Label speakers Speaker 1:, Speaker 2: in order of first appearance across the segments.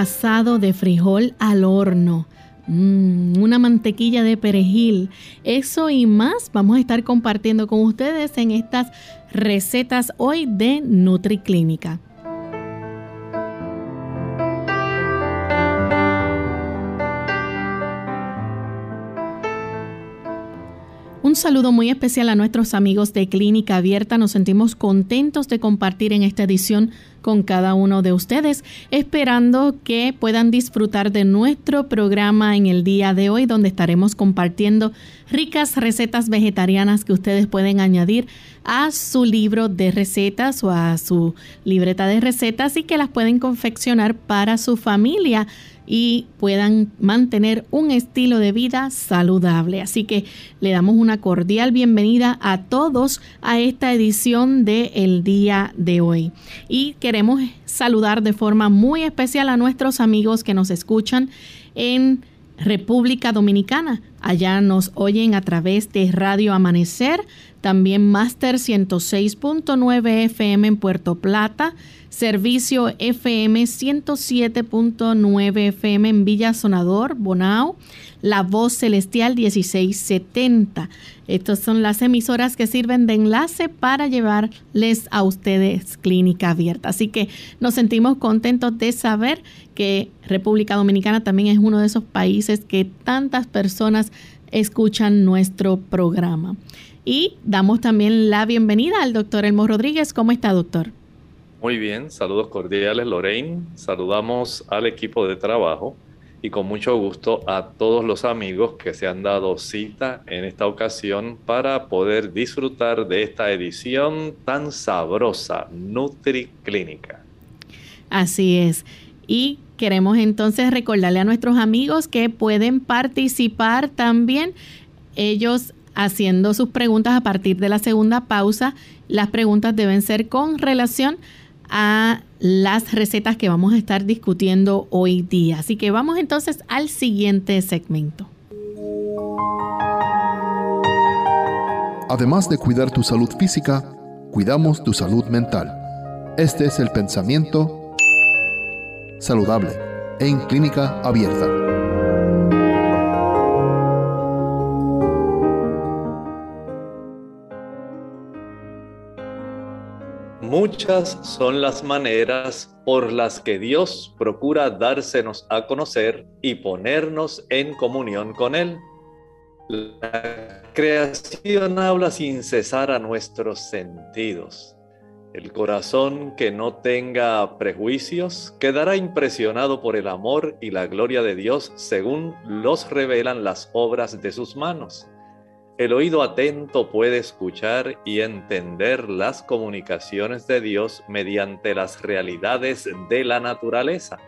Speaker 1: Asado de frijol al horno Mm, una mantequilla de perejil. Eso y más vamos a estar compartiendo con ustedes en estas recetas hoy de NutriClínica. Saludo muy especial a nuestros amigos de Clínica Abierta. Nos sentimos contentos de compartir en esta edición con cada uno de ustedes, esperando que puedan disfrutar de nuestro programa en el día de hoy, donde estaremos compartiendo ricas recetas vegetarianas que ustedes pueden añadir a su libro de recetas o a su libreta de recetas y que las pueden confeccionar para su familia y puedan mantener un estilo de vida saludable. Así que le damos una cordial bienvenida a todos a esta edición de El Día de hoy. Y queremos saludar de forma muy especial a nuestros amigos que nos escuchan en República Dominicana. Allá nos oyen a través de Radio Amanecer, también Master 106.9 FM en Puerto Plata, servicio FM 107.9 FM en Villa Sonador, Bonao, La Voz Celestial 1670. Estas son las emisoras que sirven de enlace para llevarles a ustedes clínica abierta. Así que nos sentimos contentos de saber que República Dominicana también es uno de esos países que tantas personas escuchan nuestro programa. Y damos también la bienvenida al doctor Elmo Rodríguez. ¿Cómo está, doctor?
Speaker 2: Muy bien, saludos cordiales Lorraine, saludamos al equipo de trabajo y con mucho gusto a todos los amigos que se han dado cita en esta ocasión para poder disfrutar de esta edición tan sabrosa, NutriClínica.
Speaker 1: Así es. Y queremos entonces recordarle a nuestros amigos que pueden participar también ellos haciendo sus preguntas a partir de la segunda pausa. Las preguntas deben ser con relación a las recetas que vamos a estar discutiendo hoy día. Así que vamos entonces al siguiente segmento.
Speaker 3: Además de cuidar tu salud física, cuidamos tu salud mental. Este es el pensamiento saludable en clínica abierta.
Speaker 2: Muchas son las maneras por las que Dios procura dársenos a conocer y ponernos en comunión con Él. La creación habla sin cesar a nuestros sentidos. El corazón que no tenga prejuicios quedará impresionado por el amor y la gloria de Dios según los revelan las obras de sus manos. El oído atento puede escuchar y entender las comunicaciones de Dios mediante las realidades de la naturaleza,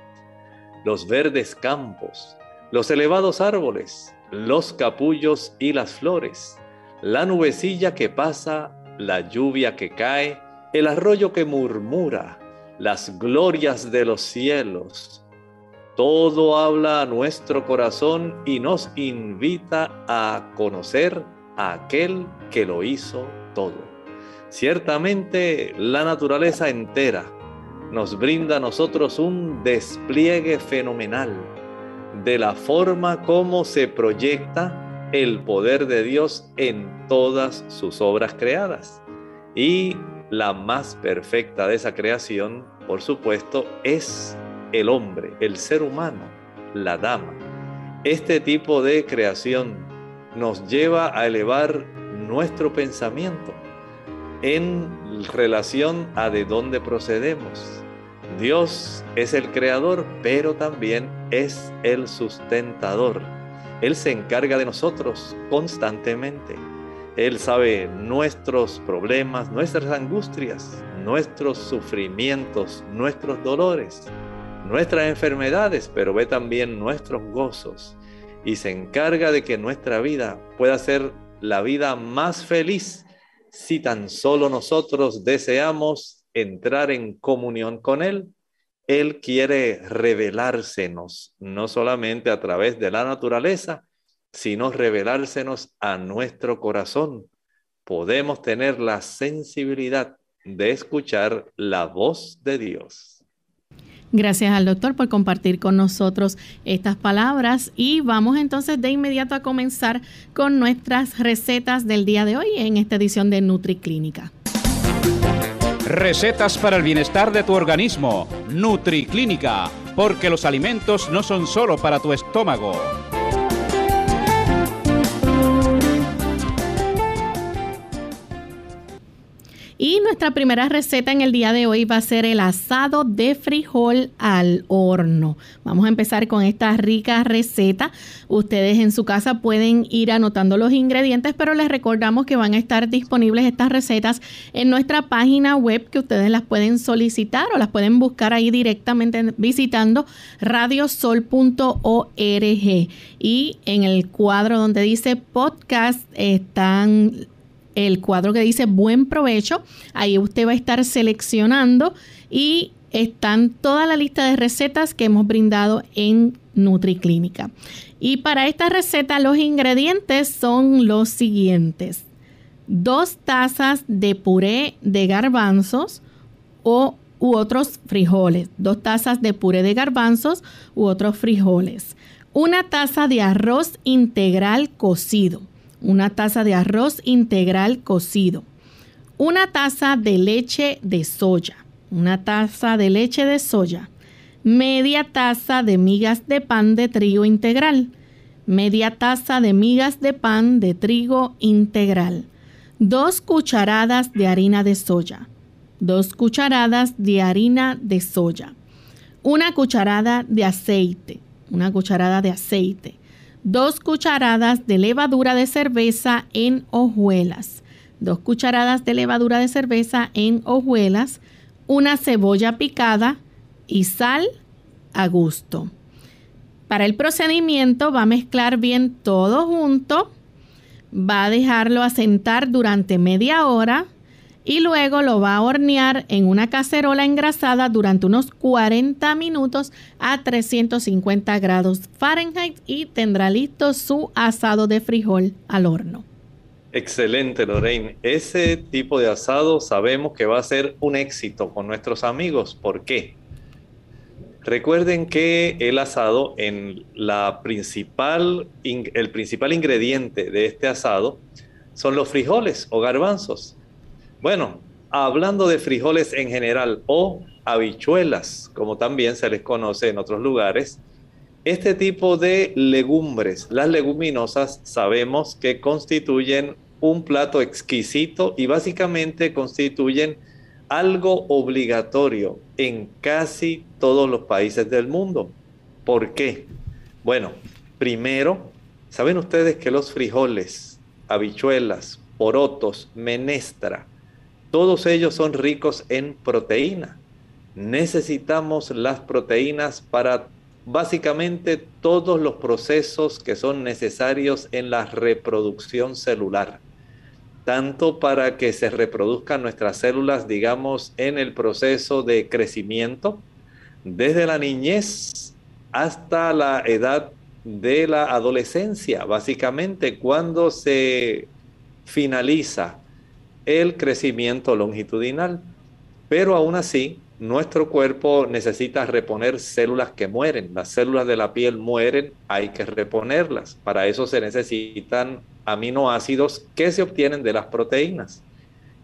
Speaker 2: los verdes campos, los elevados árboles, los capullos y las flores, la nubecilla que pasa, la lluvia que cae, el arroyo que murmura, las glorias de los cielos. Todo habla a nuestro corazón y nos invita a conocer aquel que lo hizo todo. Ciertamente la naturaleza entera nos brinda a nosotros un despliegue fenomenal de la forma como se proyecta el poder de Dios en todas sus obras creadas. Y la más perfecta de esa creación, por supuesto, es el hombre, el ser humano, la dama. Este tipo de creación nos lleva a elevar nuestro pensamiento en relación a de dónde procedemos. Dios es el creador, pero también es el sustentador. Él se encarga de nosotros constantemente. Él sabe nuestros problemas, nuestras angustias, nuestros sufrimientos, nuestros dolores, nuestras enfermedades, pero ve también nuestros gozos y se encarga de que nuestra vida pueda ser la vida más feliz si tan solo nosotros deseamos entrar en comunión con Él. Él quiere revelársenos, no solamente a través de la naturaleza, sino revelársenos a nuestro corazón. Podemos tener la sensibilidad de escuchar la voz de Dios.
Speaker 1: Gracias al doctor por compartir con nosotros estas palabras y vamos entonces de inmediato a comenzar con nuestras recetas del día de hoy en esta edición de NutriClínica.
Speaker 4: Recetas para el bienestar de tu organismo. NutriClínica, porque los alimentos no son solo para tu estómago.
Speaker 1: Y nuestra primera receta en el día de hoy va a ser el asado de frijol al horno. Vamos a empezar con esta rica receta. Ustedes en su casa pueden ir anotando los ingredientes, pero les recordamos que van a estar disponibles estas recetas en nuestra página web que ustedes las pueden solicitar o las pueden buscar ahí directamente visitando radiosol.org. Y en el cuadro donde dice podcast están el cuadro que dice buen provecho. Ahí usted va a estar seleccionando y están toda la lista de recetas que hemos brindado en NutriClínica. Y para esta receta los ingredientes son los siguientes. Dos tazas de puré de garbanzos o u otros frijoles. Dos tazas de puré de garbanzos u otros frijoles. Una taza de arroz integral cocido una taza de arroz integral cocido, una taza de leche de soya, una taza de leche de soya, media taza de migas de pan de trigo integral, media taza de migas de pan de trigo integral, dos cucharadas de harina de soya, dos cucharadas de harina de soya, una cucharada de aceite, una cucharada de aceite, Dos cucharadas de levadura de cerveza en hojuelas, Dos cucharadas de levadura de cerveza en hojuelas, una cebolla picada y sal a gusto. Para el procedimiento va a mezclar bien todo junto, va a dejarlo asentar durante media hora y luego lo va a hornear en una cacerola engrasada durante unos 40 minutos a 350 grados Fahrenheit y tendrá listo su asado de frijol al horno.
Speaker 2: Excelente, Lorraine. Ese tipo de asado sabemos que va a ser un éxito con nuestros amigos. ¿Por qué? Recuerden que el asado, en la principal, el principal ingrediente de este asado son los frijoles o garbanzos. Bueno, hablando de frijoles en general o habichuelas, como también se les conoce en otros lugares, este tipo de legumbres, las leguminosas, sabemos que constituyen un plato exquisito y básicamente constituyen algo obligatorio en casi todos los países del mundo. ¿Por qué? Bueno, primero, saben ustedes que los frijoles, habichuelas, porotos, menestra, todos ellos son ricos en proteína. Necesitamos las proteínas para básicamente todos los procesos que son necesarios en la reproducción celular. Tanto para que se reproduzcan nuestras células, digamos, en el proceso de crecimiento, desde la niñez hasta la edad de la adolescencia, básicamente cuando se finaliza el crecimiento longitudinal. Pero aún así, nuestro cuerpo necesita reponer células que mueren. Las células de la piel mueren, hay que reponerlas. Para eso se necesitan aminoácidos que se obtienen de las proteínas.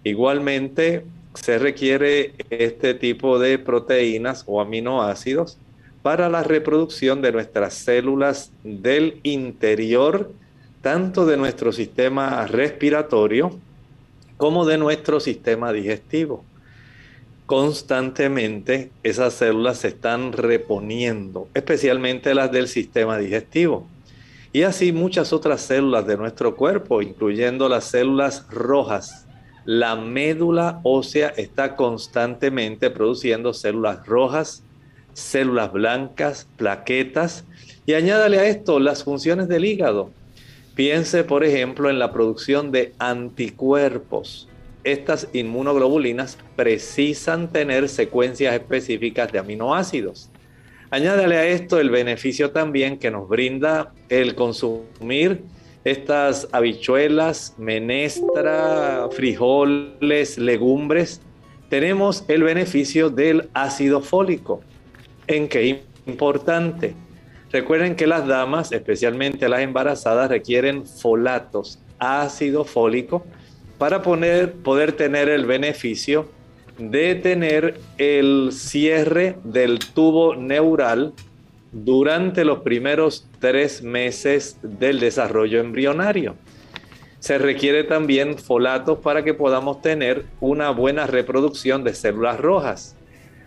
Speaker 2: Igualmente, se requiere este tipo de proteínas o aminoácidos para la reproducción de nuestras células del interior, tanto de nuestro sistema respiratorio como de nuestro sistema digestivo. Constantemente esas células se están reponiendo, especialmente las del sistema digestivo. y así muchas otras células de nuestro cuerpo, incluyendo las células rojas. La médula ósea está constantemente produciendo células rojas, células blancas, plaquetas, y añádale a esto las funciones del hígado. Piense, por ejemplo, en la producción de anticuerpos. Estas inmunoglobulinas precisan tener secuencias específicas de aminoácidos. Añádale a esto el beneficio también que nos brinda el consumir estas habichuelas, menestra, frijoles, legumbres. Tenemos el beneficio del ácido fólico. ¿En qué importante? Recuerden que las damas, especialmente las embarazadas, requieren folatos, ácido fólico, para poder tener el beneficio de tener el cierre del tubo neural durante los primeros tres meses del desarrollo embrionario. Se requiere también folatos para que podamos tener una buena reproducción de células rojas.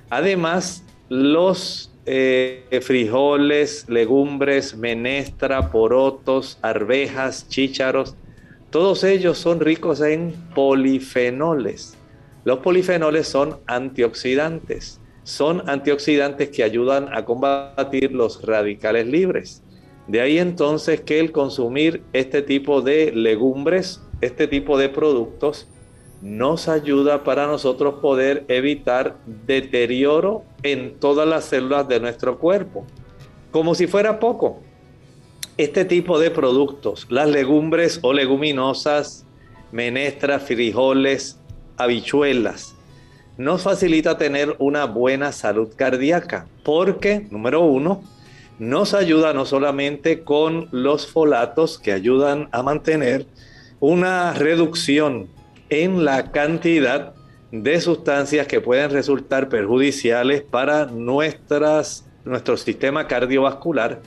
Speaker 2: Además, los eh, frijoles, legumbres, menestra, porotos, arvejas, chícharos, todos ellos son ricos en polifenoles los polifenoles son antioxidantes. Son antioxidantes que ayudan a combatir los radicales libres. De ahí entonces que el consumir este tipo de legumbres, este tipo de productos, nos ayuda para nosotros poder evitar deterioro en todas las células de nuestro cuerpo. Como si fuera poco, este tipo de productos, las legumbres o leguminosas, menestras, frijoles, habichuelas, nos facilita tener una buena salud cardíaca, porque, número uno, nos ayuda no solamente con los folatos que ayudan a mantener una reducción en la cantidad de sustancias que pueden resultar perjudiciales para nuestras, nuestro sistema cardiovascular,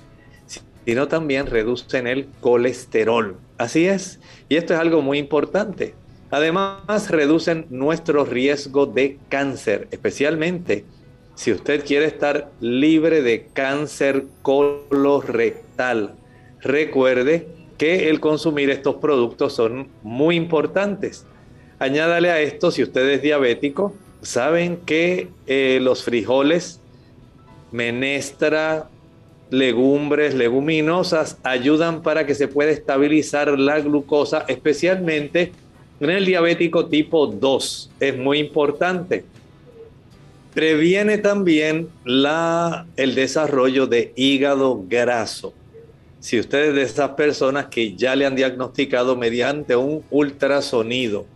Speaker 2: sino también reducen el colesterol. Así es, y esto es algo muy importante. Además, reducen nuestro riesgo de cáncer, especialmente si usted quiere estar libre de cáncer colorectal. Recuerde que el consumir estos productos son muy importantes. Añádale a esto, si usted es diabético, saben que eh, los frijoles, menestra, legumbres, leguminosas, ayudan para que se pueda estabilizar la glucosa, especialmente en el diabético tipo 2 es muy importante. Previene también la, el desarrollo de hígado graso. Si usted es de esas personas que ya le han diagnosticado mediante un ultrasonido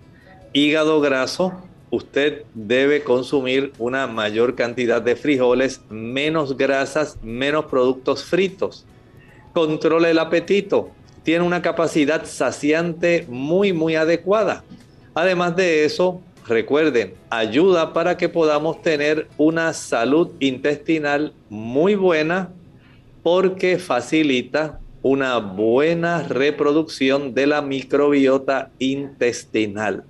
Speaker 2: hígado graso, usted debe consumir una mayor cantidad de frijoles, menos grasas, menos productos fritos. Controle el apetito tiene una capacidad saciante muy, muy adecuada. Además de eso, recuerden, ayuda para que podamos tener una salud intestinal muy buena porque facilita una buena reproducción de la microbiota intestinal.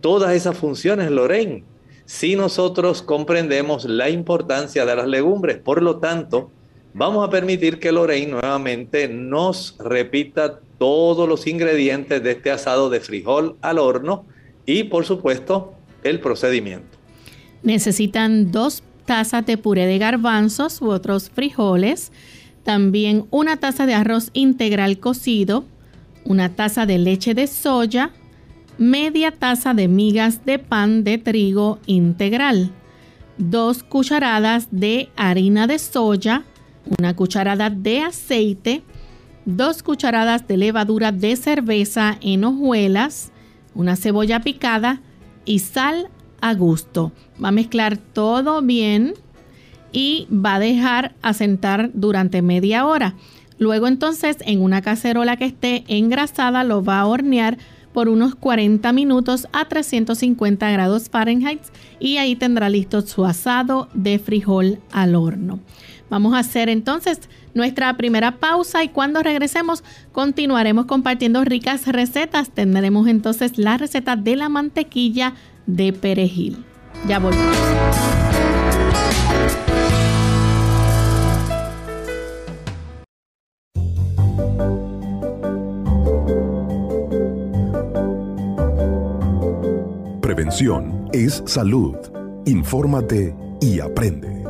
Speaker 2: Todas esas funciones, Lorraine, si nosotros comprendemos la importancia de las legumbres, por lo tanto, Vamos a permitir que Lorraine nuevamente nos repita todos los ingredientes de este asado de frijol al horno y por supuesto el procedimiento.
Speaker 1: Necesitan dos tazas de puré de garbanzos u otros frijoles, también una taza de arroz integral cocido, una taza de leche de soya, media taza de migas de pan de trigo integral, dos cucharadas de harina de soya, una cucharada de aceite, dos cucharadas de levadura de cerveza en hojuelas, una cebolla picada y sal a gusto. Va a mezclar todo bien y va a dejar asentar durante media hora. Luego entonces en una cacerola que esté engrasada lo va a hornear por unos 40 minutos a 350 grados Fahrenheit y ahí tendrá listo su asado de frijol al horno. Vamos a hacer entonces nuestra primera pausa y cuando regresemos continuaremos compartiendo ricas recetas. Tendremos entonces la receta de la mantequilla de perejil. Ya volvemos.
Speaker 5: Nutrición es salud. Infórmate y aprende.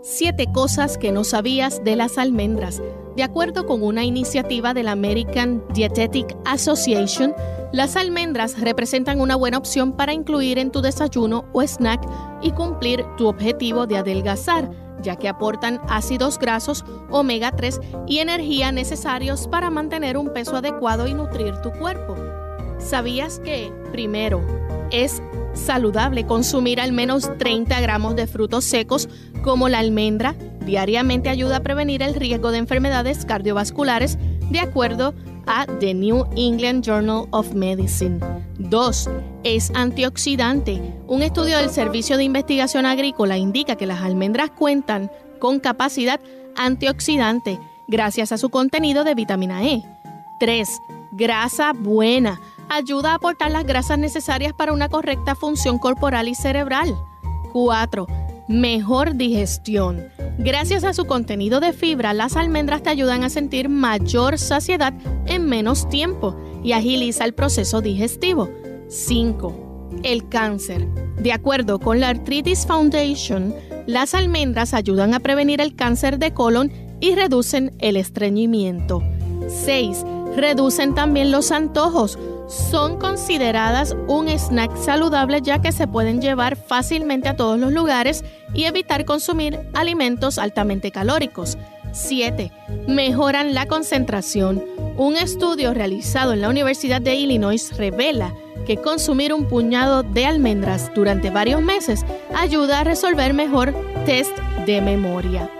Speaker 1: Siete cosas que no sabías de las almendras. De acuerdo con una iniciativa de la American Dietetic Association, las almendras representan una buena opción para incluir en tu desayuno o snack y cumplir tu objetivo de adelgazar, ya que aportan ácidos grasos, omega 3 y energía necesarios para mantener un peso adecuado y nutrir tu cuerpo. ¿Sabías que, primero, es saludable consumir al menos 30 gramos de frutos secos como la almendra? Diariamente ayuda a prevenir el riesgo de enfermedades cardiovasculares, de acuerdo a The New England Journal of Medicine. 2. Es antioxidante. Un estudio del Servicio de Investigación Agrícola indica que las almendras cuentan con capacidad antioxidante gracias a su contenido de vitamina E. 3. Grasa buena ayuda a aportar las grasas necesarias para una correcta función corporal y cerebral. 4. Mejor digestión. Gracias a su contenido de fibra, las almendras te ayudan a sentir mayor saciedad en menos tiempo y agiliza el proceso digestivo. 5. El cáncer. De acuerdo con la Arthritis Foundation, las almendras ayudan a prevenir el cáncer de colon y reducen el estreñimiento. 6. Reducen también los antojos son consideradas un snack saludable ya que se pueden llevar fácilmente a todos los lugares y evitar consumir alimentos altamente calóricos. 7. Mejoran la concentración. Un estudio realizado en la Universidad de Illinois revela que consumir un puñado de almendras durante varios meses ayuda a resolver mejor test de memoria.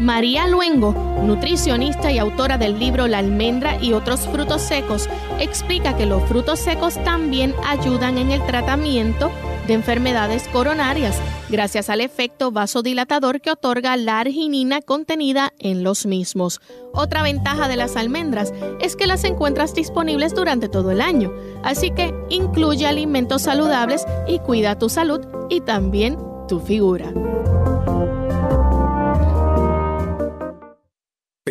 Speaker 1: María Luengo, nutricionista y autora del libro La almendra y otros frutos secos, explica que los frutos secos también ayudan en el tratamiento de enfermedades coronarias, gracias al efecto vasodilatador que otorga la arginina contenida en los mismos. Otra ventaja de las almendras es que las encuentras disponibles durante todo el año, así que incluye alimentos saludables y cuida tu salud y también tu figura.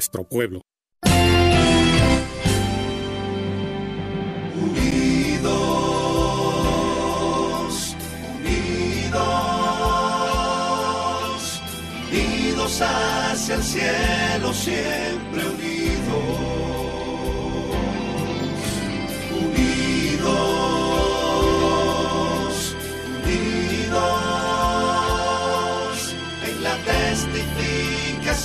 Speaker 6: nuestro pueblo.
Speaker 7: Unidos, unidos, unidos hacia el cielo, siempre unidos.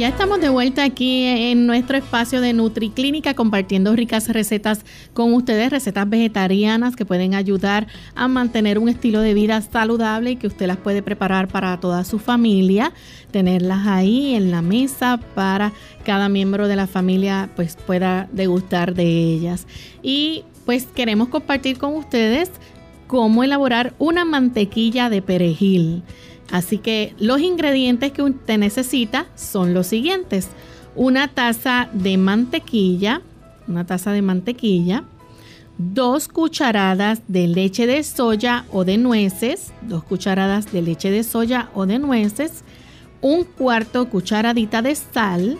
Speaker 1: Ya estamos de vuelta aquí en nuestro espacio de NutriClínica compartiendo ricas recetas con ustedes, recetas vegetarianas que pueden ayudar a mantener un estilo de vida saludable y que usted las puede preparar para toda su familia, tenerlas ahí en la mesa para cada miembro de la familia pues pueda degustar de ellas. Y pues queremos compartir con ustedes cómo elaborar una mantequilla de perejil. Así que los ingredientes que usted necesita son los siguientes. Una taza de mantequilla, una taza de mantequilla, dos cucharadas de leche de soya o de nueces, dos cucharadas de leche de soya o de nueces, un cuarto cucharadita de sal,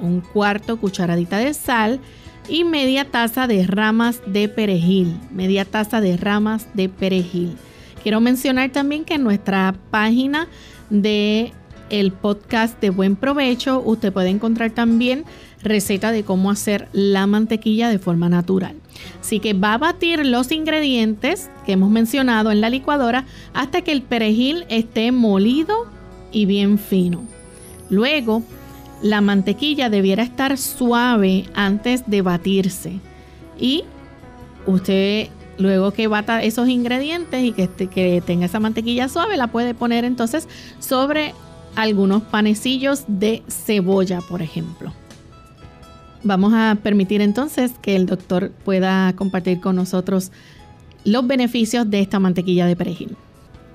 Speaker 1: un cuarto cucharadita de sal y media taza de ramas de perejil, media taza de ramas de perejil. Quiero mencionar también que en nuestra página de el podcast de Buen Provecho usted puede encontrar también receta de cómo hacer la mantequilla de forma natural. Así que va a batir los ingredientes que hemos mencionado en la licuadora hasta que el perejil esté molido y bien fino. Luego, la mantequilla debiera estar suave antes de batirse. Y usted, luego que bata esos ingredientes y que, que tenga esa mantequilla suave, la puede poner entonces sobre algunos panecillos de cebolla, por ejemplo. Vamos a permitir entonces que el doctor pueda compartir con nosotros los beneficios de esta mantequilla de perejil.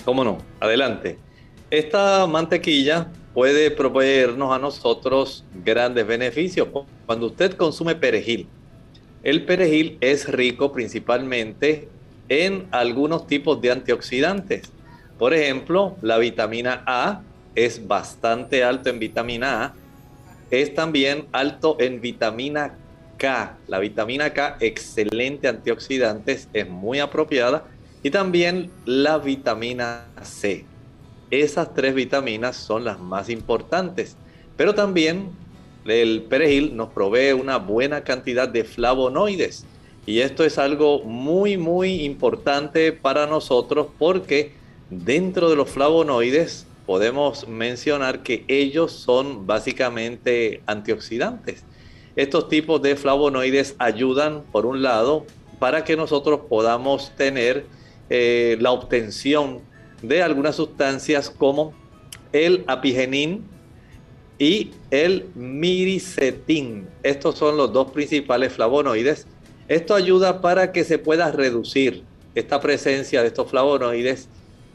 Speaker 2: ¿Cómo no? Adelante. Esta mantequilla puede proveernos a nosotros grandes beneficios. Cuando usted consume perejil, el perejil es rico principalmente en algunos tipos de antioxidantes. Por ejemplo, la vitamina A es bastante alto en vitamina A. Es también alto en vitamina K. La vitamina K, excelente antioxidantes, es muy apropiada. Y también la vitamina C. Esas tres vitaminas son las más importantes. Pero también el perejil nos provee una buena cantidad de flavonoides. Y esto es algo muy, muy importante para nosotros porque dentro de los flavonoides podemos mencionar que ellos son básicamente antioxidantes. Estos tipos de flavonoides ayudan, por un lado, para que nosotros podamos tener eh, la obtención de algunas sustancias como el apigenin y el miricetin. Estos son los dos principales flavonoides. Esto ayuda para que se pueda reducir esta presencia de estos flavonoides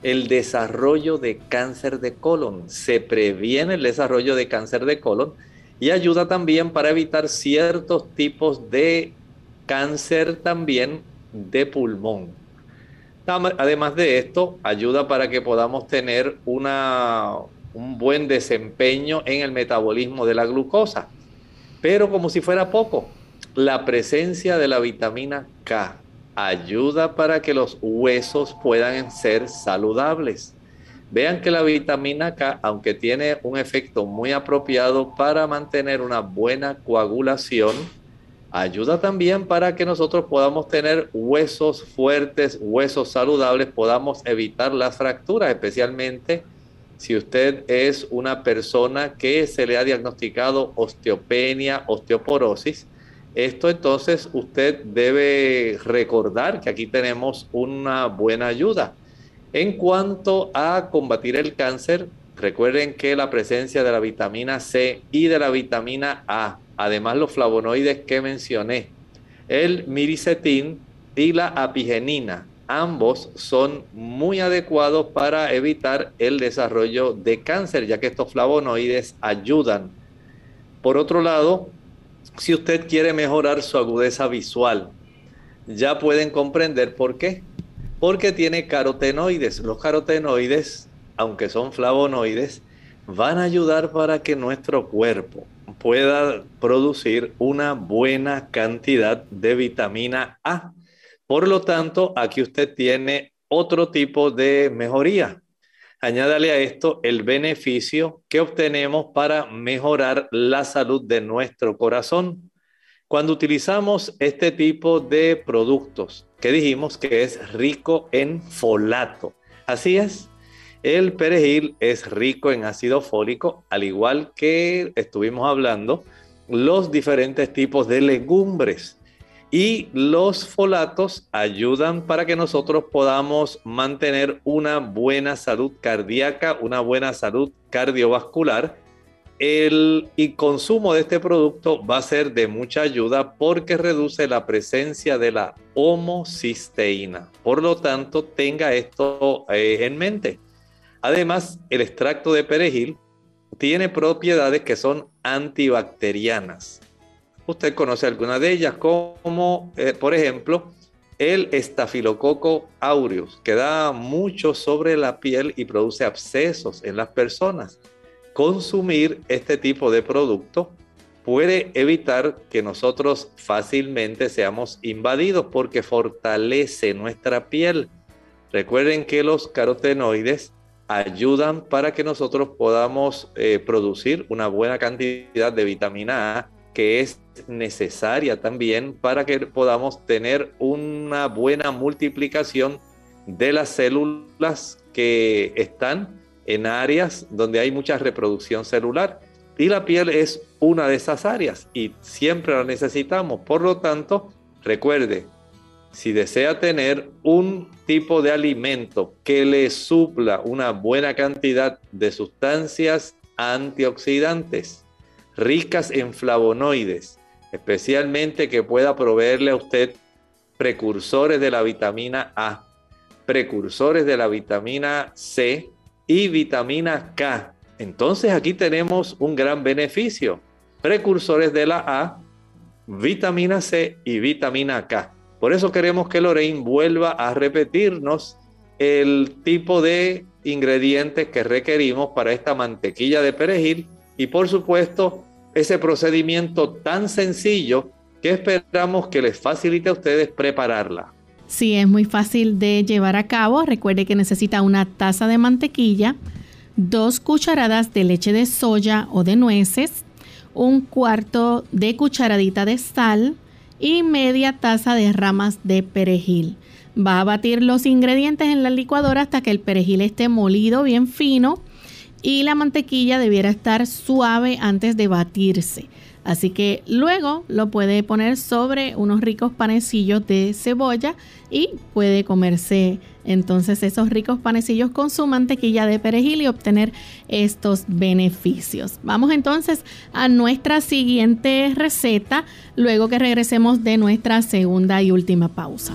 Speaker 2: el desarrollo de cáncer de colon. Se previene el desarrollo de cáncer de colon y ayuda también para evitar ciertos tipos de cáncer también de pulmón. Además de esto, ayuda para que podamos tener una, un buen desempeño en el metabolismo de la glucosa. Pero como si fuera poco, la presencia de la vitamina K ayuda para que los huesos puedan ser saludables. Vean que la vitamina K, aunque tiene un efecto muy apropiado para mantener una buena coagulación, ayuda también para que nosotros podamos tener huesos fuertes, huesos saludables, podamos evitar las fracturas, especialmente si usted es una persona que se le ha diagnosticado osteopenia, osteoporosis. Esto entonces usted debe recordar que aquí tenemos una buena ayuda. En cuanto a combatir el cáncer, recuerden que la presencia de la vitamina C y de la vitamina A además los flavonoides que mencioné, el miricetín y la apigenina. Ambos son muy adecuados para evitar el desarrollo de cáncer, ya que estos flavonoides ayudan. Por otro lado, si usted quiere mejorar su agudeza visual, ya pueden comprender por qué. Porque tiene carotenoides. Los carotenoides, aunque son flavonoides, van a ayudar para que nuestro cuerpo, pueda producir una buena cantidad de vitamina A. Por lo tanto, aquí usted tiene otro tipo de mejoría. Añádale a esto el beneficio que obtenemos para mejorar la salud de nuestro corazón. Cuando utilizamos este tipo de productos, que dijimos que es rico en folato. Así es, el perejil es rico en ácido fólico, al igual que estuvimos hablando, los diferentes tipos de legumbres. Y los folatos ayudan para que nosotros podamos mantener una buena salud cardíaca, una buena salud cardiovascular. El consumo de este producto va a ser de mucha ayuda porque reduce la presencia de la homocisteína. Por lo tanto, tenga esto eh, en mente. Además, el extracto de perejil tiene propiedades que son antibacterianas. Usted conoce algunas de ellas, como eh, por ejemplo el estafilococo aureus, que da mucho sobre la piel y produce abscesos en las personas. Consumir este tipo de producto puede evitar que nosotros fácilmente seamos invadidos porque fortalece nuestra piel. Recuerden que los carotenoides ayudan para que nosotros podamos eh, producir una buena cantidad de vitamina A, que es necesaria también para que podamos tener una buena multiplicación de las células que están en áreas donde hay mucha reproducción celular. Y la piel es una de esas áreas y siempre la necesitamos. Por lo tanto, recuerde, si desea tener un tipo de alimento que le supla una buena cantidad de sustancias antioxidantes, ricas en flavonoides, especialmente que pueda proveerle a usted precursores de la vitamina A, precursores de la vitamina C y vitamina K. Entonces aquí tenemos un gran beneficio. Precursores de la A, vitamina C y vitamina K. Por eso queremos que Lorraine vuelva a repetirnos el tipo de ingredientes que requerimos para esta mantequilla de perejil y por supuesto ese procedimiento tan sencillo que esperamos que les facilite a ustedes prepararla.
Speaker 1: Sí, es muy fácil de llevar a cabo. Recuerde que necesita una taza de mantequilla, dos cucharadas de leche de soya o de nueces, un cuarto de cucharadita de sal y media taza de ramas de perejil. Va a batir los ingredientes en la licuadora hasta que el perejil esté molido bien fino y la mantequilla debiera estar suave antes de batirse. Así que luego lo puede poner sobre unos ricos panecillos de cebolla y puede comerse entonces esos ricos panecillos con su mantequilla de perejil y obtener estos beneficios. Vamos entonces a nuestra siguiente receta luego que regresemos de nuestra segunda y última pausa.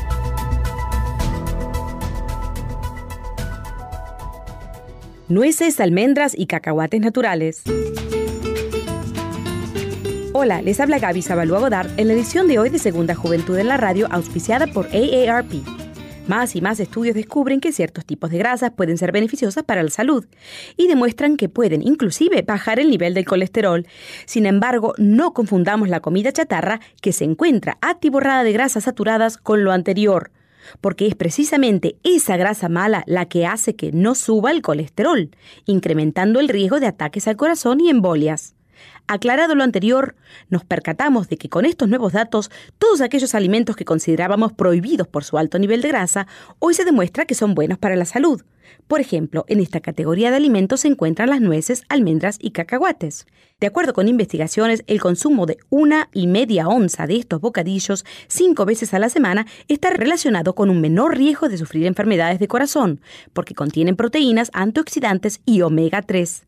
Speaker 8: Nueces, almendras y cacahuates naturales. Hola, les habla Gaby Zabalúa Godard en la edición de hoy de Segunda Juventud en la Radio, auspiciada por AARP. Más y más estudios descubren que ciertos tipos de grasas pueden ser beneficiosas para la salud y demuestran que pueden inclusive bajar el nivel del colesterol. Sin embargo, no confundamos la comida chatarra que se encuentra atiborrada de grasas saturadas con lo anterior porque es precisamente esa grasa mala la que hace que no suba el colesterol, incrementando el riesgo de ataques al corazón y embolias. Aclarado lo anterior, nos percatamos de que con estos nuevos datos, todos aquellos alimentos que considerábamos prohibidos por su alto nivel de grasa, hoy se demuestra que son buenos para la salud. Por ejemplo, en esta categoría de alimentos se encuentran las nueces, almendras y cacahuates. De acuerdo con investigaciones, el consumo de una y media onza de estos bocadillos cinco veces a la semana está relacionado con un menor riesgo de sufrir enfermedades de corazón, porque contienen proteínas, antioxidantes y omega 3.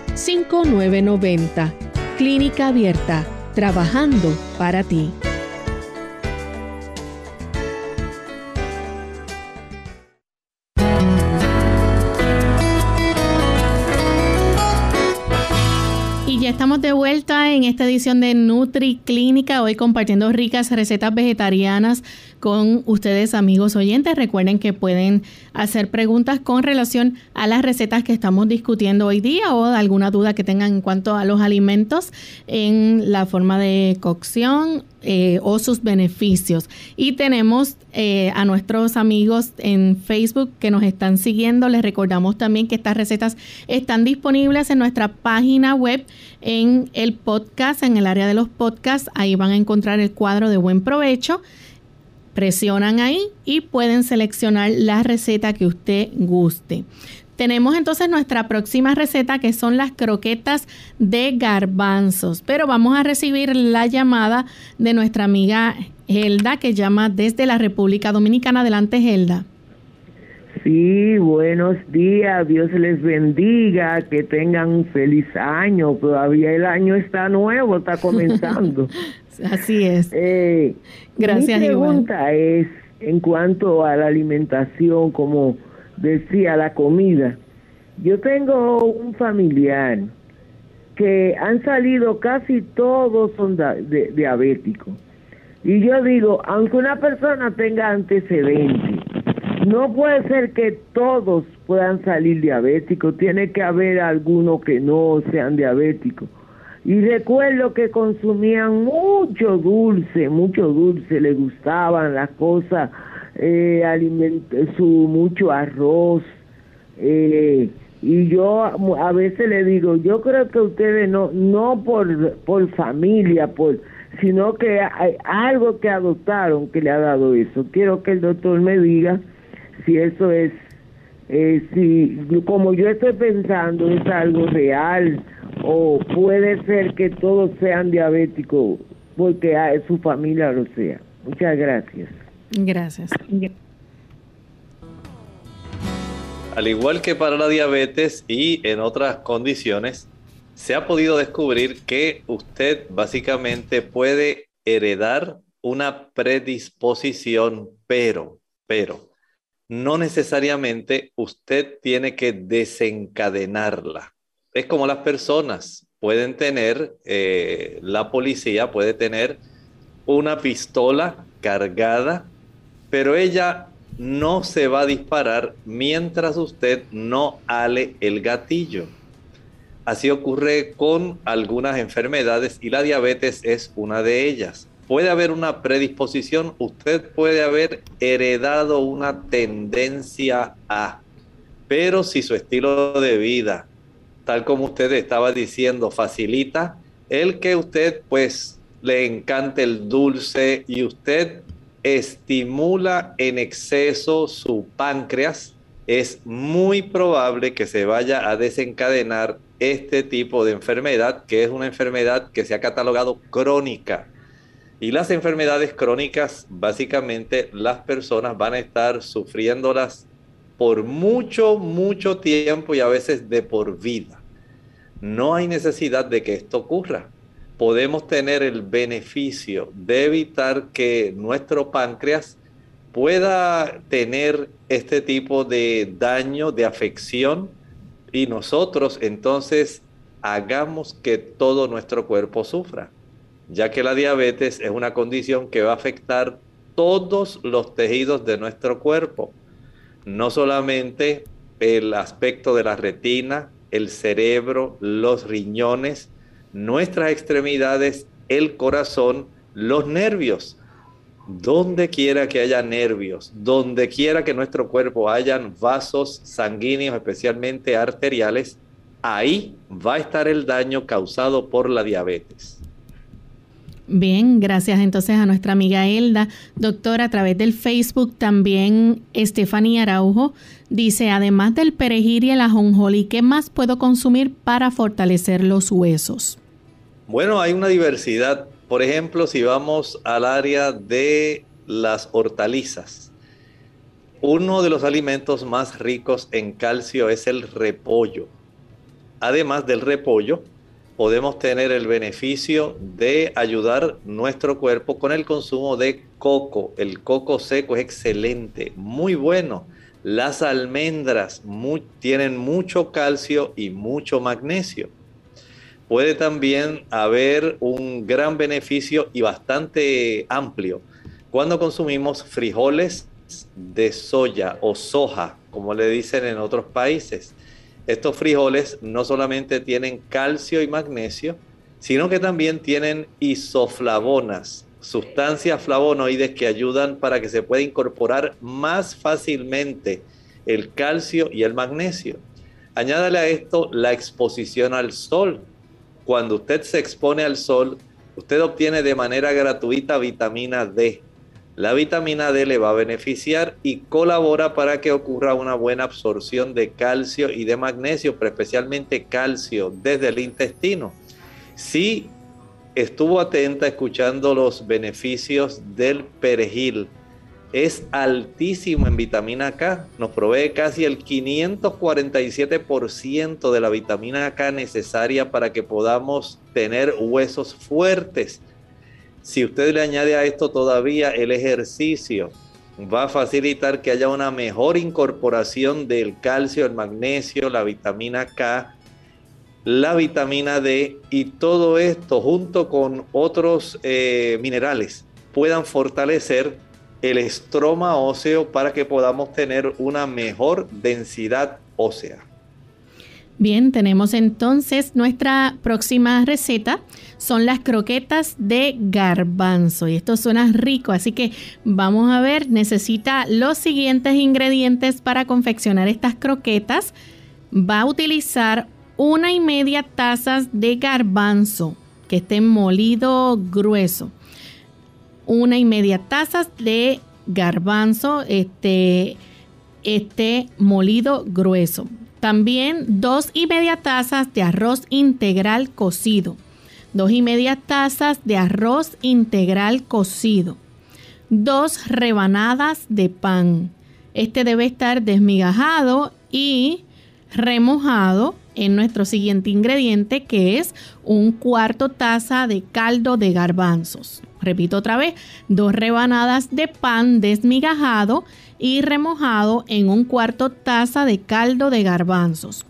Speaker 1: 5990. Clínica Abierta, trabajando para ti. Y ya estamos de vuelta en esta edición de Nutri Clínica, hoy compartiendo ricas recetas vegetarianas con ustedes amigos oyentes. Recuerden que pueden hacer preguntas con relación a las recetas que estamos discutiendo hoy día o alguna duda que tengan en cuanto a los alimentos en la forma de cocción eh, o sus beneficios. Y tenemos eh, a nuestros amigos en Facebook que nos están siguiendo. Les recordamos también que estas recetas están disponibles en nuestra página web, en el podcast, en el área de los podcasts. Ahí van a encontrar el cuadro de buen provecho presionan ahí y pueden seleccionar la receta que usted guste. Tenemos entonces nuestra próxima receta que son las croquetas de garbanzos, pero vamos a recibir la llamada de nuestra amiga Helda que llama desde la República Dominicana. Adelante, Helda.
Speaker 9: Sí, buenos días, Dios les bendiga, que tengan un feliz año, todavía el año está nuevo, está comenzando.
Speaker 1: Así es.
Speaker 9: Eh,
Speaker 1: Gracias.
Speaker 9: Mi pregunta es en cuanto a la alimentación, como decía, la comida. Yo tengo un familiar que han salido casi todos son diabéticos. Y yo digo, aunque una persona tenga antecedentes, no puede ser que todos puedan salir diabéticos, tiene que haber algunos que no sean diabéticos. Y recuerdo que consumían mucho dulce, mucho dulce, le gustaban las cosas, eh, su mucho arroz. Eh, y yo a veces le digo, yo creo que ustedes no, no por, por familia, por, sino que hay algo que adoptaron que le ha dado eso. Quiero que el doctor me diga si eso es, eh, si como yo estoy pensando es algo real o puede ser que todos sean diabéticos porque su familia lo sea. Muchas gracias.
Speaker 1: Gracias.
Speaker 2: Al igual que para la diabetes y en otras condiciones, se ha podido descubrir que usted básicamente puede heredar una predisposición, pero, pero, no necesariamente usted tiene que desencadenarla es como las personas pueden tener, eh, la policía puede tener una pistola cargada, pero ella no se va a disparar mientras usted no ale el gatillo. Así ocurre con algunas enfermedades y la diabetes es una de ellas. Puede haber una predisposición, usted puede haber heredado una tendencia a, pero si su estilo de vida tal como usted estaba diciendo, facilita el que usted pues le encante el dulce y usted estimula en exceso su páncreas, es muy probable que se vaya a desencadenar este tipo de enfermedad, que es una enfermedad que se ha catalogado crónica. Y las enfermedades crónicas, básicamente las personas van a estar sufriéndolas por mucho, mucho tiempo y a veces de por vida. No hay necesidad de que esto ocurra. Podemos tener el beneficio de evitar que nuestro páncreas pueda tener este tipo de daño, de afección, y nosotros entonces hagamos que todo nuestro cuerpo sufra, ya que la diabetes es una condición que va a afectar todos los tejidos de nuestro cuerpo no solamente el aspecto de la retina, el cerebro, los riñones, nuestras extremidades, el corazón, los nervios. Donde quiera que haya nervios, donde quiera que nuestro cuerpo hayan vasos sanguíneos, especialmente arteriales, ahí va a estar el daño causado por la diabetes.
Speaker 1: Bien, gracias entonces a nuestra amiga Elda. Doctor, a través del Facebook también Estefanía Araujo dice, además del perejil y el ajonjolí, ¿qué más puedo consumir para fortalecer los huesos?
Speaker 2: Bueno, hay una diversidad. Por ejemplo, si vamos al área de las hortalizas, uno de los alimentos más ricos en calcio es el repollo. Además del repollo, podemos tener el beneficio de ayudar nuestro cuerpo con el consumo de coco. El coco seco es excelente, muy bueno. Las almendras tienen mucho calcio y mucho magnesio. puede también haber un gran beneficio y bastante amplio cuando consumimos frijoles de soya o soja, como le dicen en otros países. Estos frijoles no solamente tienen calcio y magnesio, sino que también tienen isoflavonas, sustancias flavonoides que ayudan para que se pueda incorporar más fácilmente el calcio y el magnesio. Añádale a esto la exposición al sol. Cuando usted se expone al sol, usted obtiene de manera gratuita vitamina D. La vitamina D le va a beneficiar y colabora para que ocurra una buena absorción de calcio y de magnesio, pero especialmente calcio desde el intestino. Si estuvo atenta escuchando los beneficios del perejil. Es altísimo en vitamina K, nos provee casi el 547% de la vitamina K necesaria para que podamos tener huesos fuertes. Si usted le añade a esto todavía el ejercicio, va a facilitar que haya una mejor incorporación del calcio, el magnesio, la vitamina K la vitamina D y todo esto junto con otros eh, minerales puedan fortalecer el estroma óseo para que podamos tener una mejor densidad ósea.
Speaker 1: Bien, tenemos entonces nuestra próxima receta. Son las croquetas de garbanzo. Y esto suena rico, así que vamos a ver, necesita los siguientes ingredientes para confeccionar estas croquetas. Va a utilizar una y media tazas de garbanzo que esté molido grueso. Una y media tazas de garbanzo este, este molido grueso. También dos y media tazas de arroz integral cocido. Dos y media tazas de arroz integral cocido. Dos rebanadas de pan. Este debe estar desmigajado y remojado en nuestro siguiente ingrediente que es un cuarto taza de caldo de garbanzos. Repito otra vez, dos rebanadas de pan desmigajado y remojado en un cuarto taza de caldo de garbanzos.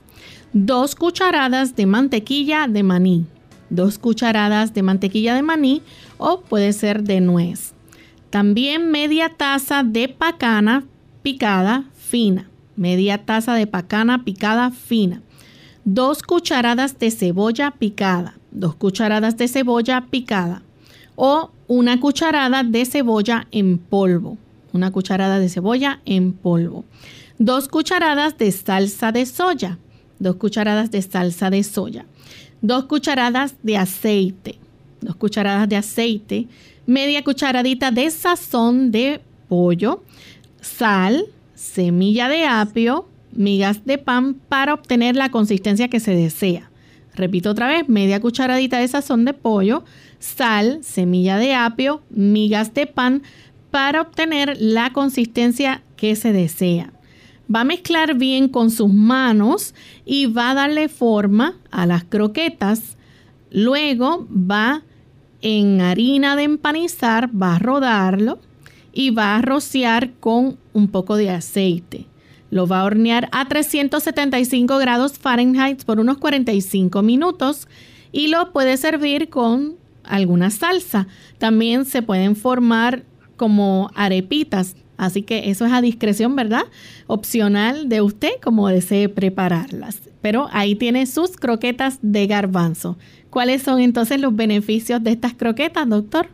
Speaker 1: Dos cucharadas de mantequilla de maní. Dos cucharadas de mantequilla de maní o puede ser de nuez. También media taza de pacana picada fina. Media taza de pacana picada fina 2 cucharadas de cebolla picada, 2 cucharadas de cebolla picada o una cucharada de cebolla en polvo, una cucharada de cebolla en polvo, 2 cucharadas de salsa de soya, 2 cucharadas de salsa de soya, 2 cucharadas de aceite, 2 cucharadas de aceite, media cucharadita de sazón de pollo, sal, semilla de apio, migas de pan para obtener la consistencia que se desea. Repito otra vez, media cucharadita de sazón de pollo, sal, semilla de apio, migas de pan para obtener la consistencia que se desea. Va a mezclar bien con sus manos y va a darle forma a las croquetas. Luego va en harina de empanizar, va a rodarlo y va a rociar con un poco de aceite. Lo va a hornear a 375 grados Fahrenheit por unos 45 minutos y lo puede servir con alguna salsa. También se pueden formar como arepitas, así que eso es a discreción, ¿verdad? Opcional de usted como desee prepararlas. Pero ahí tiene sus croquetas de garbanzo. ¿Cuáles son entonces los beneficios de estas croquetas, doctor?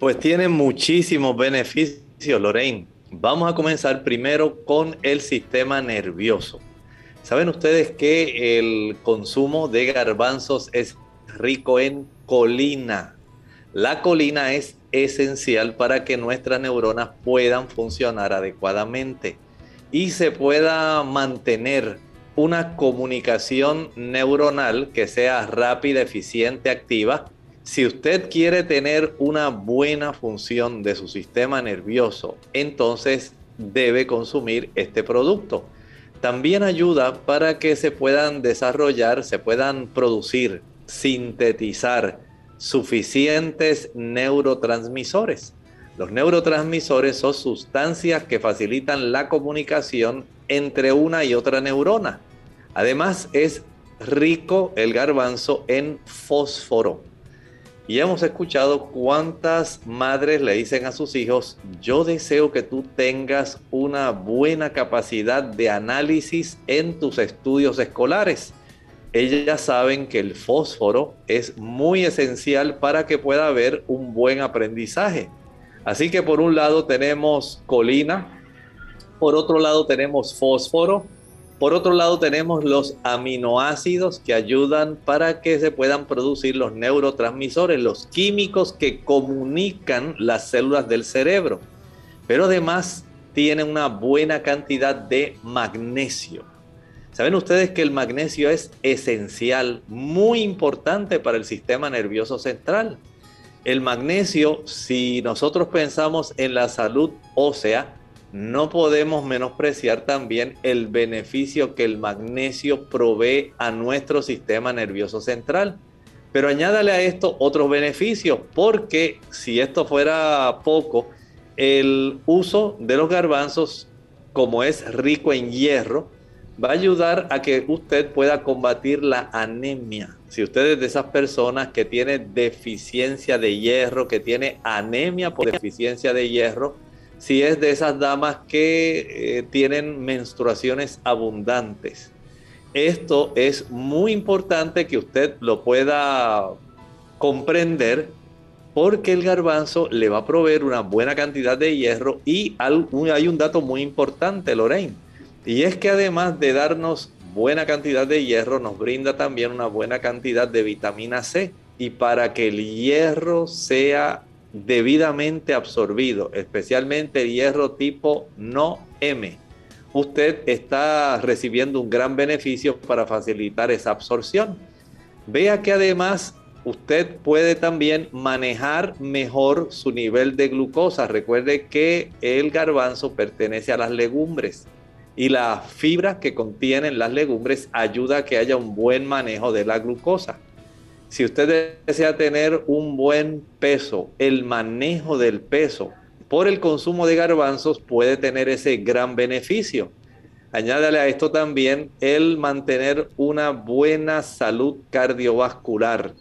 Speaker 2: Pues tienen muchísimos beneficios, Lorraine. Vamos a comenzar primero con el sistema nervioso. ¿Saben ustedes que el consumo de garbanzos es rico en colina? La colina es esencial para que nuestras neuronas puedan funcionar adecuadamente y se pueda mantener una comunicación neuronal que sea rápida, eficiente, activa si usted quiere tener una buena función de su sistema nervioso, entonces debe consumir este producto. También ayuda para que se puedan desarrollar, se puedan producir, sintetizar suficientes neurotransmisores. Los neurotransmisores son sustancias que facilitan la comunicación entre una y otra neurona. Además, es rico el garbanzo en fósforo. Y hemos escuchado cuántas madres le dicen a sus hijos, yo deseo que tú tengas una buena capacidad de análisis en tus estudios escolares. Ellas saben que el fósforo es muy esencial para que pueda haber un buen aprendizaje. Así que por un lado tenemos colina, por otro lado tenemos fósforo, por otro lado tenemos los aminoácidos que ayudan para que se puedan producir los neurotransmisores, los químicos que comunican las células del cerebro. Pero además tienen una buena cantidad de magnesio. Saben ustedes que el magnesio es esencial, muy importante para el sistema nervioso central. El magnesio, si nosotros pensamos en la salud ósea, no podemos menospreciar también el beneficio que el magnesio provee a nuestro sistema nervioso central. Pero añádale a esto otros beneficios, porque si esto fuera poco, el uso de los garbanzos, como es rico en hierro, va a ayudar a que usted pueda combatir la anemia. Si usted es de esas personas que tiene deficiencia de hierro, que tiene anemia por deficiencia de hierro, si es de esas damas que eh, tienen menstruaciones abundantes. Esto es muy importante que usted lo pueda comprender porque el garbanzo le va a proveer una buena cantidad de hierro y hay un dato muy importante, Lorraine, y es que además de darnos buena cantidad de hierro, nos brinda también una buena cantidad de vitamina C. Y para que el hierro sea debidamente absorbido, especialmente hierro tipo no M, usted está recibiendo un gran beneficio para facilitar esa absorción. Vea que además usted puede también manejar mejor su nivel de glucosa. Recuerde que el garbanzo pertenece a las legumbres y la fibra que contienen las legumbres ayuda a que haya un buen manejo de la glucosa. Si usted desea tener un buen peso, el manejo del peso por el consumo de garbanzos puede tener ese gran beneficio. Añádale a esto también el mantener una buena salud cardiovascular.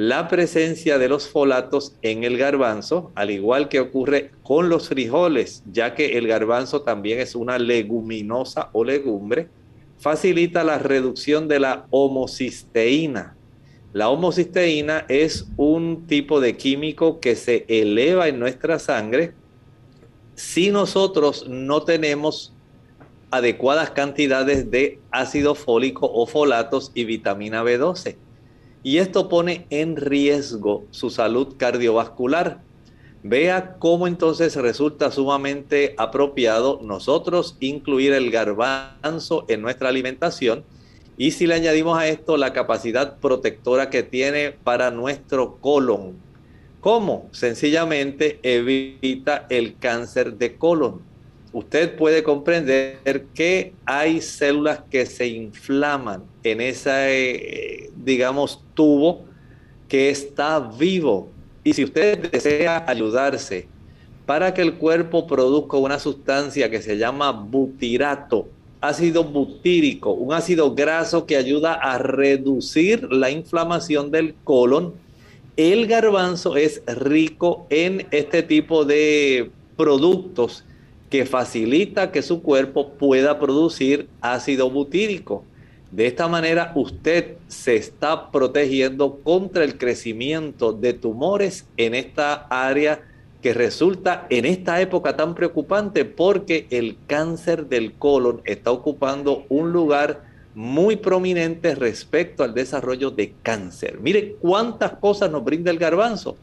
Speaker 2: La presencia de los folatos en el garbanzo, al igual que ocurre con los frijoles, ya que el garbanzo también es una leguminosa o legumbre, facilita la reducción de la homocisteína, la homocisteína es un tipo de químico que se eleva en nuestra sangre si nosotros no tenemos adecuadas cantidades de ácido fólico o folatos y vitamina B12. Y esto pone en riesgo su salud cardiovascular. Vea cómo entonces resulta sumamente apropiado nosotros incluir el garbanzo en nuestra alimentación y si le añadimos a esto la capacidad protectora que tiene para nuestro colon, ¿cómo? Sencillamente evita el cáncer de colon. Usted puede comprender que hay células que se inflaman en ese, eh, digamos, tubo que está vivo. Y si usted desea ayudarse para que el cuerpo produzca una sustancia que se llama butirato, ácido butírico, un ácido graso que ayuda a reducir la inflamación del colon. El garbanzo es rico en este tipo de productos que facilita que su cuerpo pueda producir ácido butírico. De esta manera usted se está protegiendo contra el crecimiento de tumores en esta área que resulta en esta época tan preocupante porque el cáncer del colon está ocupando un lugar muy prominente respecto al desarrollo de cáncer. Mire cuántas cosas nos brinda el garbanzo.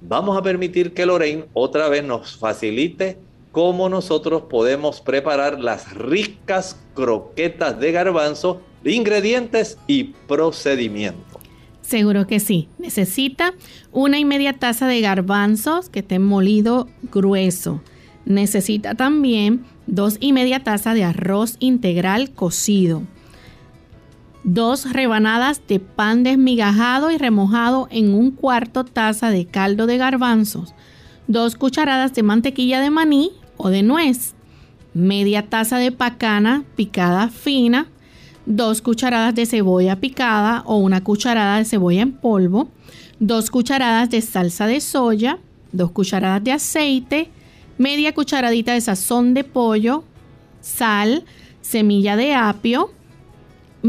Speaker 2: Vamos a permitir que Lorraine otra vez nos facilite cómo nosotros podemos preparar las ricas croquetas de garbanzo, ingredientes y procedimientos.
Speaker 1: Seguro que sí. Necesita una y media taza de garbanzos que estén molido grueso. Necesita también dos y media taza de arroz integral cocido. Dos rebanadas de pan desmigajado y remojado en un cuarto taza de caldo de garbanzos. Dos cucharadas de mantequilla de maní o de nuez. Media taza de pacana picada fina 2 cucharadas de cebolla picada o una cucharada de cebolla en polvo, 2 cucharadas de salsa de soya, 2 cucharadas de aceite, media cucharadita de sazón de pollo, sal, semilla de apio,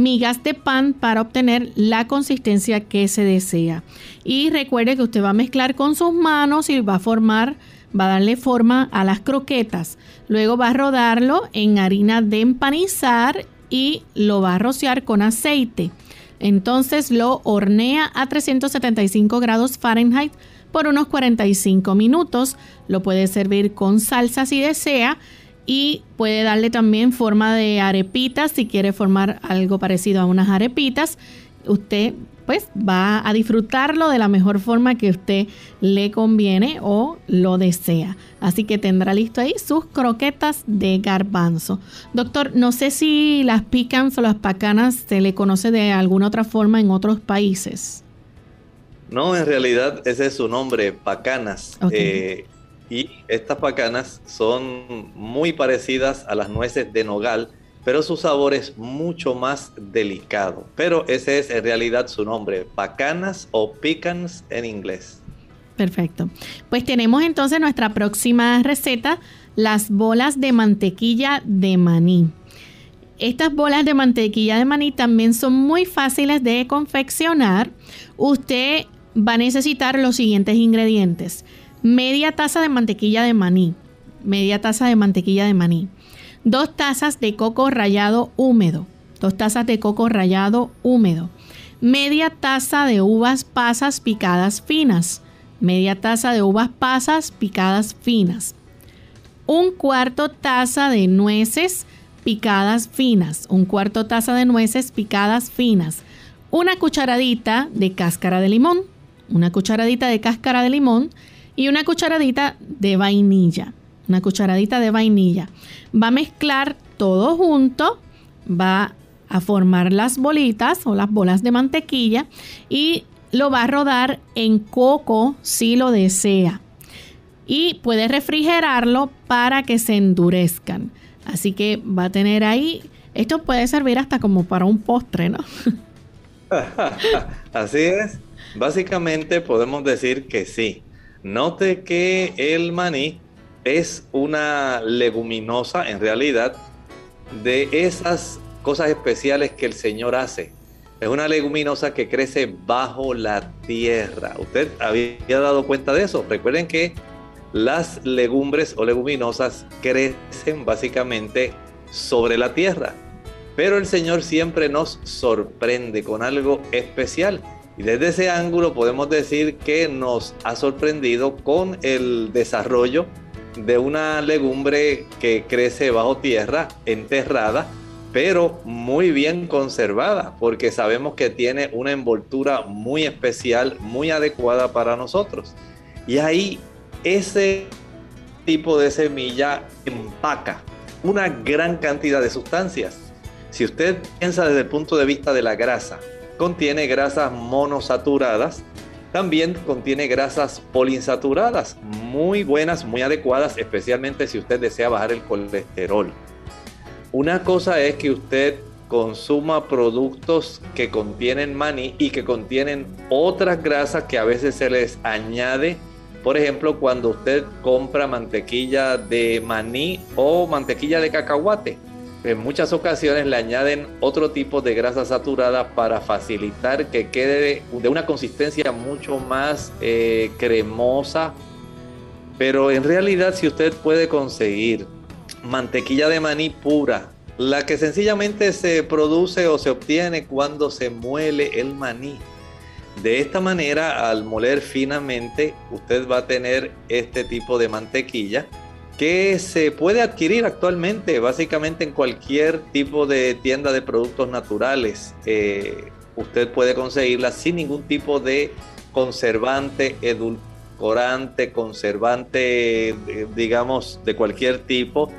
Speaker 1: migas de pan para obtener la consistencia que se desea. Y recuerde que usted va a mezclar con sus manos y va a formar, va a darle forma a las croquetas. Luego va a rodarlo en harina de empanizar y lo va a rociar con aceite. Entonces lo hornea a 375 grados Fahrenheit por unos 45 minutos. Lo puede servir con salsa si desea y puede darle también forma de arepitas si quiere formar algo parecido a unas arepitas. Usted pues va a disfrutarlo de la mejor forma que usted le conviene o lo desea. Así que tendrá listo ahí sus croquetas de garbanzo. Doctor, no sé si las picans o las pacanas se le conoce de alguna otra forma en otros países.
Speaker 2: No, en realidad ese es su nombre, pacanas. Eh, y estas pacanas son muy parecidas a las nueces de nogal, pero su sabor es mucho más delicado. Pero ese es en realidad su nombre, pacanas o pecans en inglés.
Speaker 1: Perfecto. Pues tenemos entonces nuestra próxima receta, las bolas de mantequilla de maní. Estas bolas de mantequilla de maní también son muy fáciles de confeccionar. Usted va a necesitar los siguientes ingredientes media taza de mantequilla de maní, media taza de mantequilla de maní, dos tazas de coco rallado húmedo, dos tazas de coco rallado húmedo, media taza de uvas pasas picadas finas, media taza de uvas pasas picadas finas, un cuarto taza de nueces picadas finas, un cuarto taza de nueces picadas finas, una cucharadita de cáscara de limón, una cucharadita de cáscara de limón, y una cucharadita de vainilla. Una cucharadita de vainilla. Va a mezclar todo junto, va a formar las bolitas o las bolas de mantequilla y lo va a rodar en coco si lo desea. Y puede refrigerarlo para que se endurezcan. Así que va a tener ahí, esto puede servir hasta como para un postre, ¿no?
Speaker 2: Así es. Básicamente podemos decir que sí. Note que el maní es una leguminosa en realidad de esas cosas especiales que el Señor hace. Es una leguminosa que crece bajo la tierra. ¿Usted había dado cuenta de eso? Recuerden que las legumbres o leguminosas crecen básicamente sobre la tierra. Pero el Señor siempre nos sorprende con algo especial. Y desde ese ángulo podemos decir que nos ha sorprendido con el desarrollo de una legumbre que crece bajo tierra, enterrada, pero muy bien conservada, porque sabemos que tiene una envoltura muy especial, muy adecuada para nosotros. Y ahí ese tipo de semilla empaca una gran cantidad de sustancias. Si usted piensa desde el punto de vista de la grasa, contiene grasas monosaturadas, también contiene grasas poliinsaturadas, muy buenas, muy adecuadas, especialmente si usted desea bajar el colesterol. Una cosa es que usted consuma productos que contienen maní y que contienen otras grasas que a veces se les añade. Por ejemplo, cuando usted compra mantequilla de maní o mantequilla de cacahuate en muchas ocasiones le añaden otro tipo de grasa saturada para facilitar que quede de una consistencia mucho más eh, cremosa. Pero en realidad si usted puede conseguir mantequilla de maní pura, la que sencillamente se produce o se obtiene cuando se muele el maní. De esta manera, al moler finamente, usted va a tener este tipo de mantequilla que se puede adquirir actualmente básicamente en cualquier tipo de tienda de productos naturales. Eh, usted puede conseguirla sin ningún tipo de conservante, edulcorante, conservante, eh, digamos, de cualquier tipo.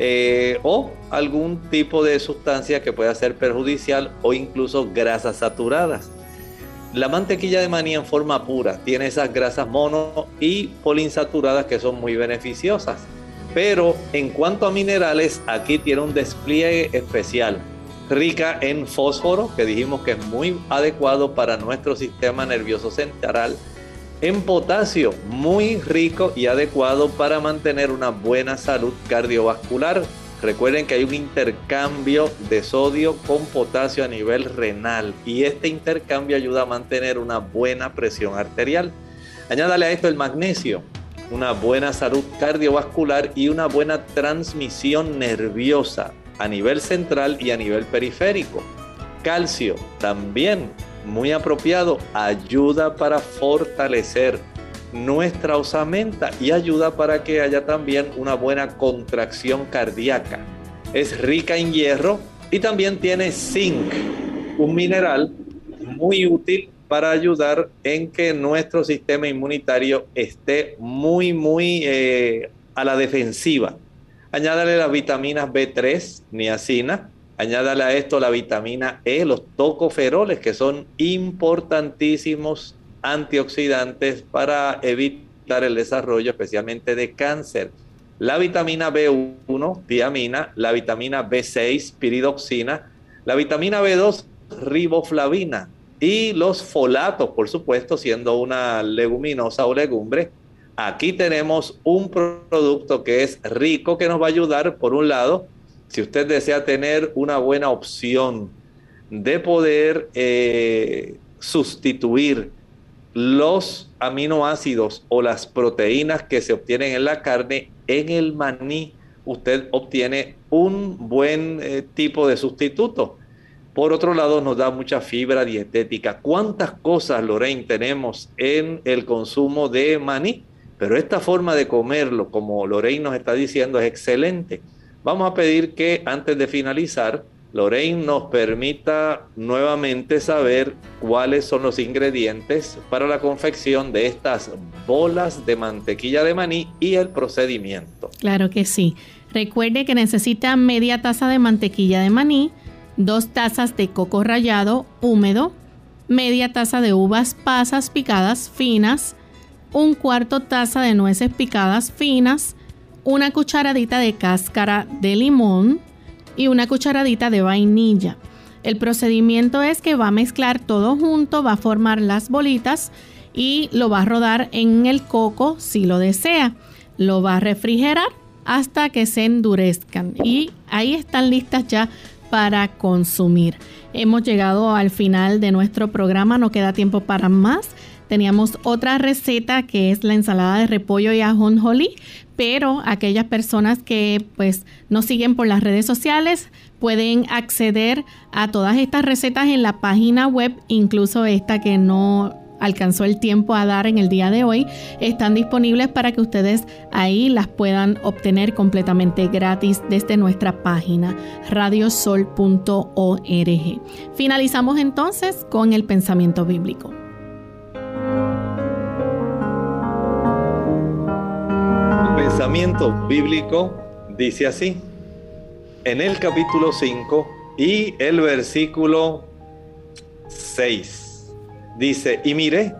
Speaker 2: Eh, o algún tipo de sustancia que pueda ser perjudicial o incluso grasas saturadas. La mantequilla de maní en forma pura tiene esas grasas mono y poliinsaturadas que son muy beneficiosas. Pero en cuanto a minerales, aquí tiene un despliegue especial. rica en fósforo, que dijimos que es muy adecuado para nuestro sistema nervioso central, en potasio, muy rico y adecuado para mantener una buena salud cardiovascular. Recuerden que hay un intercambio de sodio con potasio a nivel renal y este intercambio ayuda a mantener una buena presión arterial. Añádale a esto el magnesio, una buena salud cardiovascular y una buena transmisión nerviosa a nivel central y a nivel periférico. Calcio también muy apropiado, ayuda para fortalecer nuestra osamenta y ayuda para que haya también una buena contracción cardíaca. Es rica en hierro y también tiene zinc, un mineral muy útil para ayudar en que nuestro sistema inmunitario esté muy, muy eh, a la defensiva. Añádale las vitaminas B3, niacina, Añádale a esto la vitamina E, los tocoferoles, que son importantísimos antioxidantes para evitar el desarrollo especialmente de cáncer. La vitamina B1, tiamina, la vitamina B6, piridoxina, la vitamina B2, riboflavina y los folatos, por supuesto, siendo una leguminosa o legumbre. Aquí tenemos un producto que es rico, que nos va a ayudar, por un lado, si usted desea tener una buena opción de poder eh, sustituir los aminoácidos o las proteínas que se obtienen en la carne, en el maní usted obtiene un buen eh, tipo de sustituto. Por otro lado, nos da mucha fibra dietética. ¿Cuántas cosas, Lorraine, tenemos en el consumo de maní? Pero esta forma de comerlo, como Lorraine nos está diciendo, es excelente. Vamos a pedir que antes de finalizar, Lorraine nos permita nuevamente saber cuáles son los ingredientes para la confección de estas bolas de mantequilla de maní y el procedimiento.
Speaker 1: Claro que sí. Recuerde que necesita media taza de mantequilla de maní, dos tazas de coco rallado húmedo, media taza de uvas pasas picadas finas, un cuarto taza de nueces picadas finas, una cucharadita de cáscara de limón y una cucharadita de vainilla. El procedimiento es que va a mezclar todo junto, va a formar las bolitas y lo va a rodar en el coco si lo desea. Lo va a refrigerar hasta que se endurezcan y ahí están listas ya para consumir. Hemos llegado al final de nuestro programa, no queda tiempo para más. Teníamos otra receta que es la ensalada de repollo y ajonjolí, pero aquellas personas que pues nos siguen por las redes sociales pueden acceder a todas estas recetas en la página web, incluso esta que no alcanzó el tiempo a dar en el día de hoy, están disponibles para que ustedes ahí las puedan obtener completamente gratis desde nuestra página radiosol.org. Finalizamos entonces con el pensamiento bíblico.
Speaker 2: pensamiento bíblico dice así, en el capítulo 5 y el versículo 6. Dice, y miré,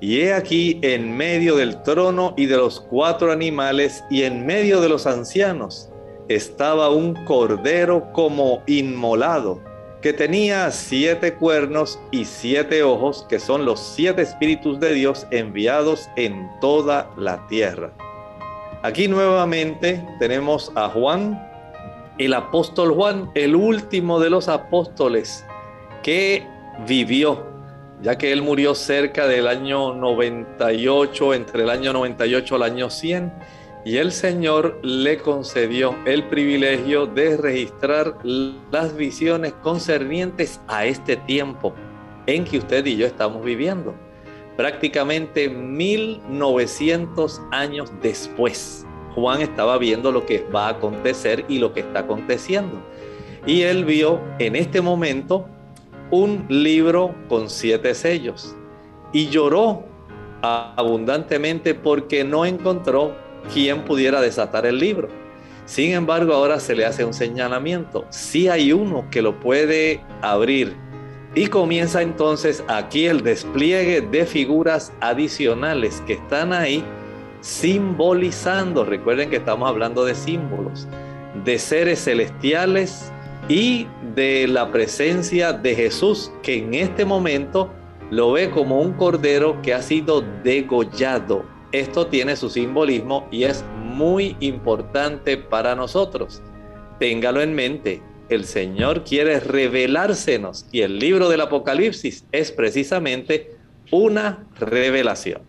Speaker 2: y he aquí en medio del trono y de los cuatro animales y en medio de los ancianos estaba un cordero como inmolado, que tenía siete cuernos y siete ojos, que son los siete espíritus de Dios enviados en toda la tierra. Aquí nuevamente tenemos a Juan, el apóstol Juan, el último de los apóstoles que vivió, ya que él murió cerca del año 98, entre el año 98 al año 100, y el Señor le concedió el privilegio de registrar las visiones concernientes a este tiempo en que usted y yo estamos viviendo prácticamente 1900 años después. Juan estaba viendo lo que va a acontecer y lo que está aconteciendo. Y él vio en este momento un libro con siete sellos y lloró abundantemente porque no encontró quien pudiera desatar el libro. Sin embargo, ahora se le hace un señalamiento. Si hay uno que lo puede abrir y comienza entonces aquí el despliegue de figuras adicionales que están ahí simbolizando, recuerden que estamos hablando de símbolos, de seres celestiales y de la presencia de Jesús, que en este momento lo ve como un cordero que ha sido degollado. Esto tiene su simbolismo y es muy importante para nosotros. Téngalo en mente, el Señor quiere revelársenos y el libro del Apocalipsis es precisamente una revelación.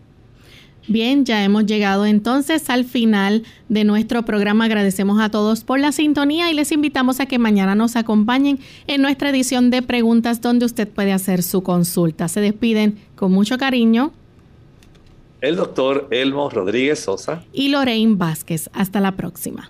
Speaker 1: Bien, ya hemos llegado entonces al final de nuestro programa. Agradecemos a todos por la sintonía y les invitamos a que mañana nos acompañen en nuestra edición de preguntas donde usted puede hacer su consulta. Se despiden con mucho cariño.
Speaker 2: El doctor Elmo Rodríguez Sosa.
Speaker 1: Y Lorraine Vázquez. Hasta la próxima.